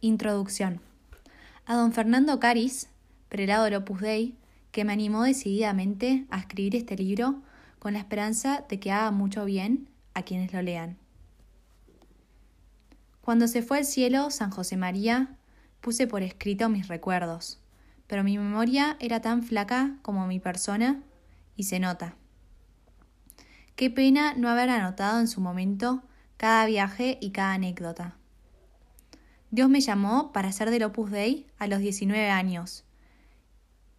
Introducción. A don Fernando Caris, prelado del Opus Dei, que me animó decididamente a escribir este libro con la esperanza de que haga mucho bien a quienes lo lean. Cuando se fue al cielo San José María, puse por escrito mis recuerdos, pero mi memoria era tan flaca como mi persona y se nota. Qué pena no haber anotado en su momento cada viaje y cada anécdota. Dios me llamó para ser del Opus Dei a los 19 años.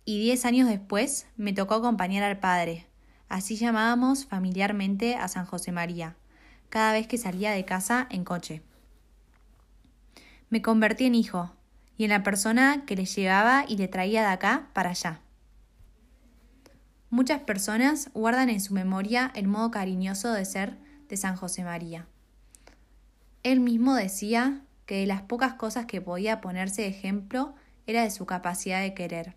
Y 10 años después me tocó acompañar al Padre. Así llamábamos familiarmente a San José María, cada vez que salía de casa en coche. Me convertí en hijo y en la persona que le llevaba y le traía de acá para allá. Muchas personas guardan en su memoria el modo cariñoso de ser de San José María. Él mismo decía que de las pocas cosas que podía ponerse de ejemplo era de su capacidad de querer.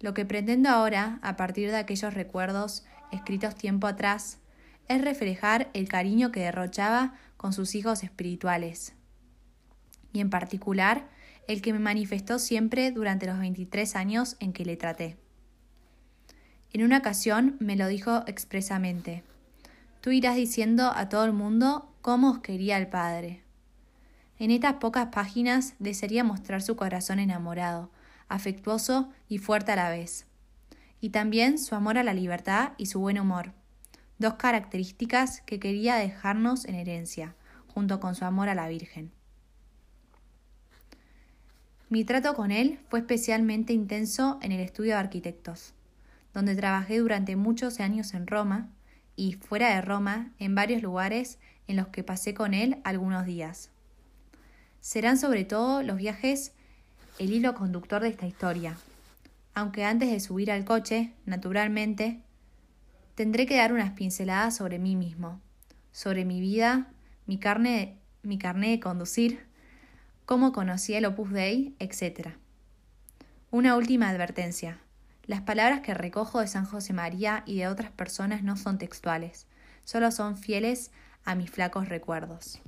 Lo que pretendo ahora, a partir de aquellos recuerdos escritos tiempo atrás, es reflejar el cariño que derrochaba con sus hijos espirituales, y en particular el que me manifestó siempre durante los 23 años en que le traté. En una ocasión me lo dijo expresamente, tú irás diciendo a todo el mundo cómo os quería el Padre. En estas pocas páginas desearía mostrar su corazón enamorado, afectuoso y fuerte a la vez, y también su amor a la libertad y su buen humor, dos características que quería dejarnos en herencia, junto con su amor a la Virgen. Mi trato con él fue especialmente intenso en el estudio de arquitectos, donde trabajé durante muchos años en Roma y fuera de Roma en varios lugares en los que pasé con él algunos días serán sobre todo los viajes el hilo conductor de esta historia. Aunque antes de subir al coche, naturalmente, tendré que dar unas pinceladas sobre mí mismo, sobre mi vida, mi carne, mi carné de conducir, cómo conocí el Opus Dei, etc. Una última advertencia. Las palabras que recojo de San José María y de otras personas no son textuales, solo son fieles a mis flacos recuerdos.